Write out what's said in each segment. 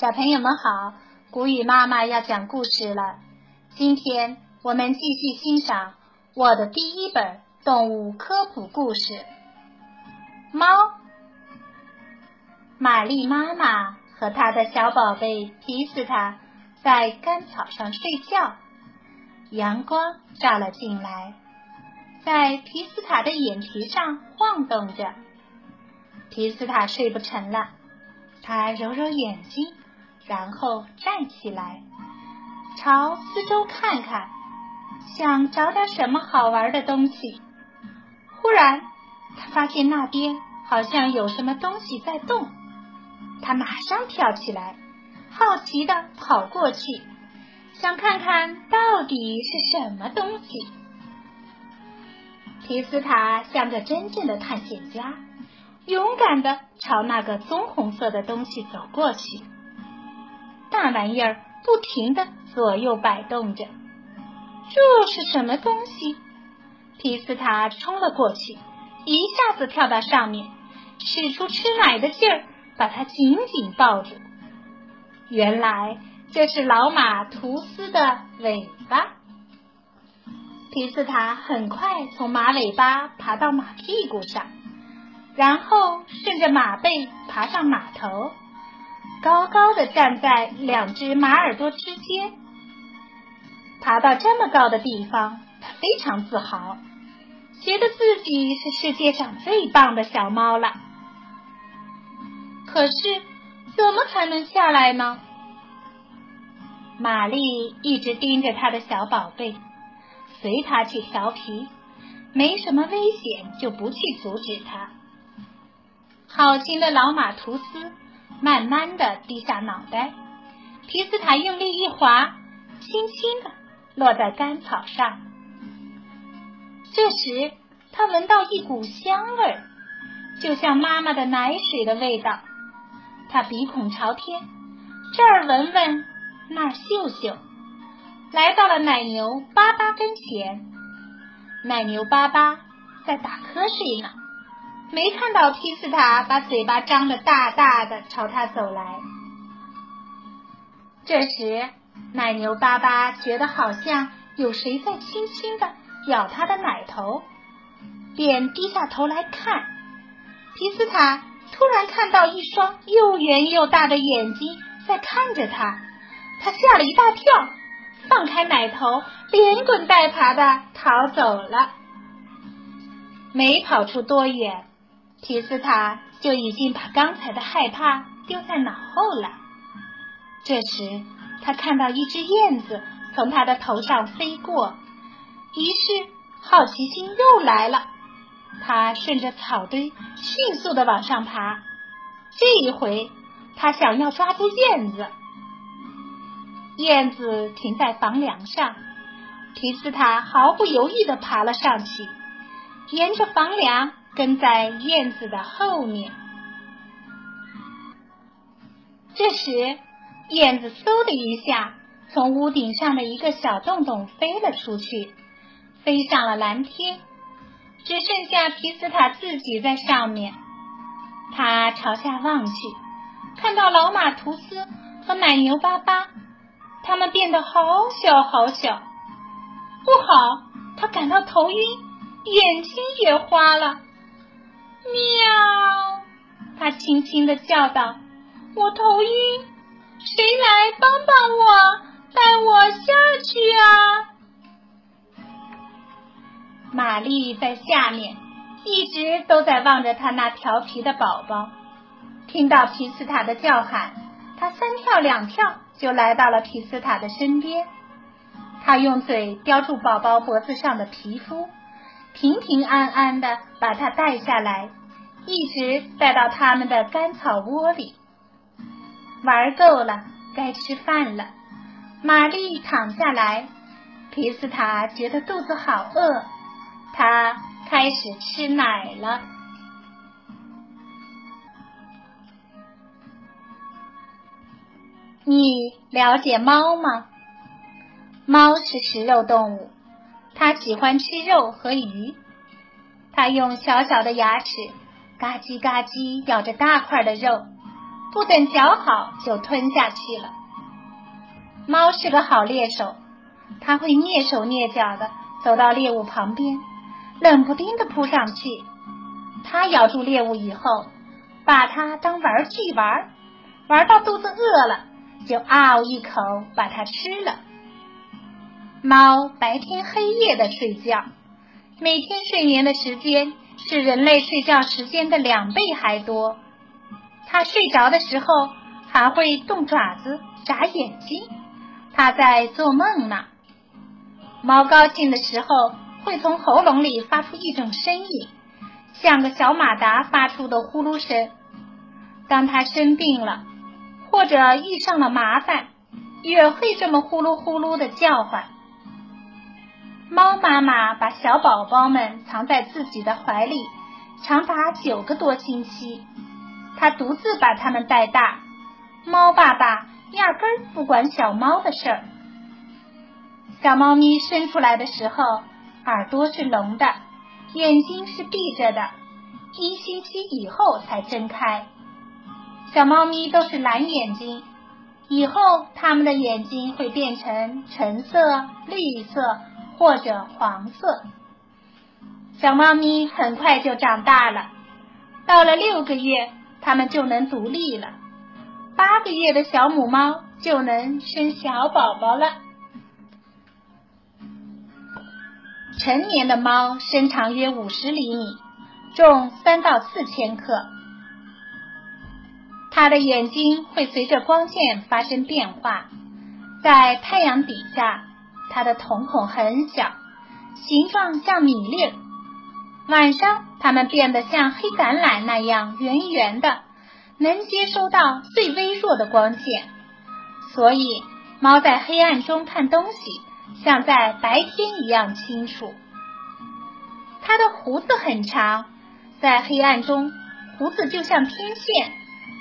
小朋友们好，古雨妈妈要讲故事了。今天我们继续欣赏我的第一本动物科普故事《猫》。玛丽妈妈和她的小宝贝皮斯塔在干草上睡觉，阳光照了进来，在皮斯塔的眼皮上晃动着。皮斯塔睡不成了，他揉揉眼睛。然后站起来，朝四周看看，想找点什么好玩的东西。忽然，他发现那边好像有什么东西在动，他马上跳起来，好奇的跑过去，想看看到底是什么东西。皮斯塔像个真正的探险家，勇敢的朝那个棕红色的东西走过去。那玩意儿不停的左右摆动着，这是什么东西？皮斯塔冲了过去，一下子跳到上面，使出吃奶的劲儿，把它紧紧抱住。原来这是老马图斯的尾巴。皮斯塔很快从马尾巴爬到马屁股上，然后顺着马背爬上马头。高高的站在两只马耳朵之间，爬到这么高的地方，他非常自豪，觉得自己是世界上最棒的小猫了。可是，怎么才能下来呢？玛丽一直盯着他的小宝贝，随他去调皮，没什么危险就不去阻止他。好心的老马图斯。慢慢的低下脑袋，皮斯塔用力一划，轻轻的落在干草上。这时，他闻到一股香味儿，就像妈妈的奶水的味道。他鼻孔朝天，这儿闻闻，那儿嗅嗅，来到了奶牛巴巴跟前。奶牛巴巴在打瞌睡呢。没看到皮斯塔把嘴巴张得大大的朝他走来。这时，奶牛巴巴觉得好像有谁在轻轻的咬他的奶头，便低下头来看。皮斯塔突然看到一双又圆又大的眼睛在看着他，他吓了一大跳，放开奶头，连滚带爬的逃走了。没跑出多远。皮斯塔就已经把刚才的害怕丢在脑后了。这时，他看到一只燕子从他的头上飞过，于是好奇心又来了。他顺着草堆迅速的往上爬。这一回，他想要抓住燕子。燕子停在房梁上，皮斯塔毫不犹豫的爬了上去，沿着房梁。跟在燕子的后面。这时，燕子嗖的一下从屋顶上的一个小洞洞飞了出去，飞上了蓝天，只剩下皮斯塔自己在上面。他朝下望去，看到老马图斯和奶牛巴巴，他们变得好小好小。不好，他感到头晕，眼睛也花了。喵！他轻轻的叫道：“我头晕，谁来帮帮我，带我下去啊！”玛丽在下面一直都在望着他那调皮的宝宝，听到皮斯塔的叫喊，他三跳两跳就来到了皮斯塔的身边。他用嘴叼住宝宝脖子上的皮肤。平平安安的把它带下来，一直带到他们的干草窝里。玩够了，该吃饭了。玛丽躺下来，皮斯塔觉得肚子好饿，他开始吃奶了。你了解猫吗？猫是食肉动物。它喜欢吃肉和鱼，它用小小的牙齿嘎叽嘎叽咬着大块的肉，不等嚼好就吞下去了。猫是个好猎手，它会蹑手蹑脚的走到猎物旁边，冷不丁的扑上去。它咬住猎物以后，把它当玩具玩，玩到肚子饿了，就嗷一口把它吃了。猫白天黑夜的睡觉，每天睡眠的时间是人类睡觉时间的两倍还多。它睡着的时候还会动爪子、眨眼睛，它在做梦呢。猫高兴的时候会从喉咙里发出一种声音，像个小马达发出的呼噜声。当它生病了或者遇上了麻烦，也会这么呼噜呼噜的叫唤。猫妈妈把小宝宝们藏在自己的怀里，长达九个多星期。它独自把它们带大。猫爸爸压根儿不管小猫的事儿。小猫咪生出来的时候，耳朵是聋的，眼睛是闭着的，一星期以后才睁开。小猫咪都是蓝眼睛，以后它们的眼睛会变成橙色、绿色。或者黄色，小猫咪很快就长大了。到了六个月，它们就能独立了。八个月的小母猫就能生小宝宝了。成年的猫身长约五十厘米，重三到四千克。它的眼睛会随着光线发生变化，在太阳底下。它的瞳孔很小，形状像米粒。晚上，它们变得像黑橄榄那样圆圆的，能接收到最微弱的光线。所以，猫在黑暗中看东西，像在白天一样清楚。它的胡子很长，在黑暗中，胡子就像天线，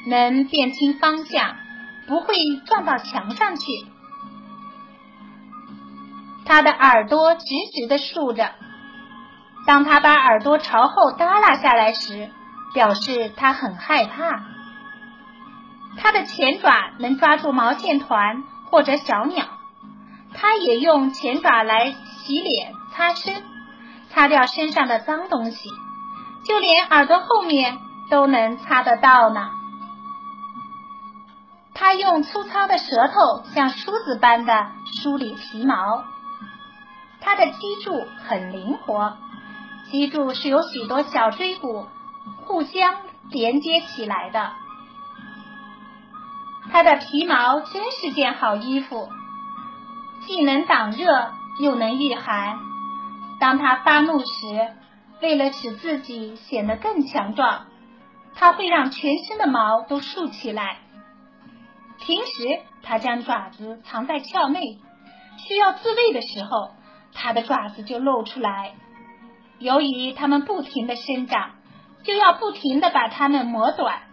能辨清方向，不会撞到墙上去。它的耳朵直直的竖着，当它把耳朵朝后耷拉下来时，表示它很害怕。它的前爪能抓住毛线团或者小鸟，它也用前爪来洗脸、擦身，擦掉身上的脏东西，就连耳朵后面都能擦得到呢。它用粗糙的舌头像梳子般的梳理皮毛。它的脊柱很灵活，脊柱是由许多小椎骨互相连接起来的。它的皮毛真是件好衣服，既能挡热又能御寒。当它发怒时，为了使自己显得更强壮，它会让全身的毛都竖起来。平时，它将爪子藏在鞘内，需要自卫的时候。它的爪子就露出来，由于它们不停的生长，就要不停的把它们磨短，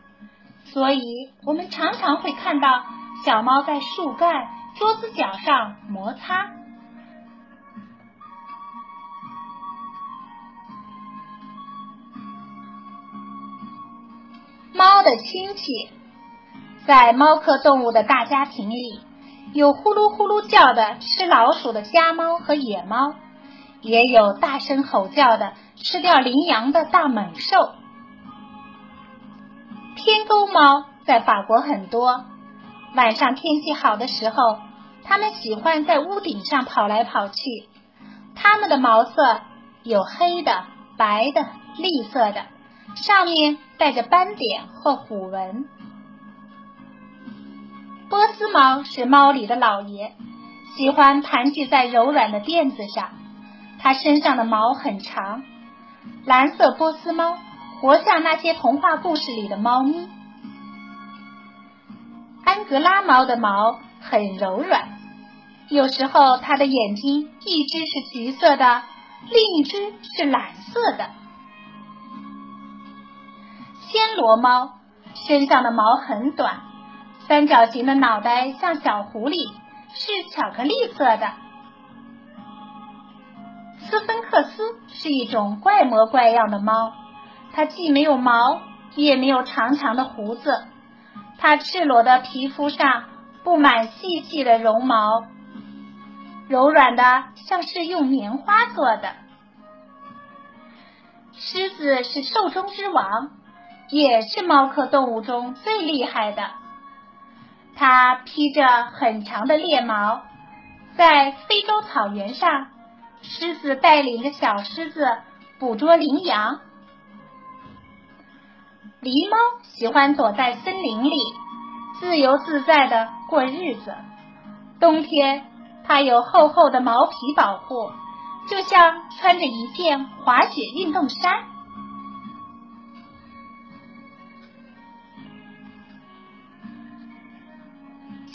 所以我们常常会看到小猫在树干、桌子角上摩擦。猫的亲戚，在猫科动物的大家庭里。有呼噜呼噜叫的吃老鼠的家猫和野猫，也有大声吼叫的吃掉羚羊的大猛兽。天沟猫在法国很多，晚上天气好的时候，它们喜欢在屋顶上跑来跑去。它们的毛色有黑的、白的、栗色的，上面带着斑点或虎纹。波斯猫是猫里的老爷，喜欢盘踞在柔软的垫子上。它身上的毛很长，蓝色波斯猫活像那些童话故事里的猫咪。安格拉猫的毛很柔软，有时候它的眼睛一只是橘色的，另一只是蓝色的。暹罗猫身上的毛很短。三角形的脑袋像小狐狸，是巧克力色的。斯芬克斯是一种怪模怪样的猫，它既没有毛，也没有长长的胡子，它赤裸的皮肤上布满细细的绒毛，柔软的像是用棉花做的。狮子是兽中之王，也是猫科动物中最厉害的。它披着很长的猎毛，在非洲草原上，狮子带领着小狮子捕捉羚羊。狸猫喜欢躲在森林里，自由自在的过日子。冬天，它有厚厚的毛皮保护，就像穿着一件滑雪运动衫。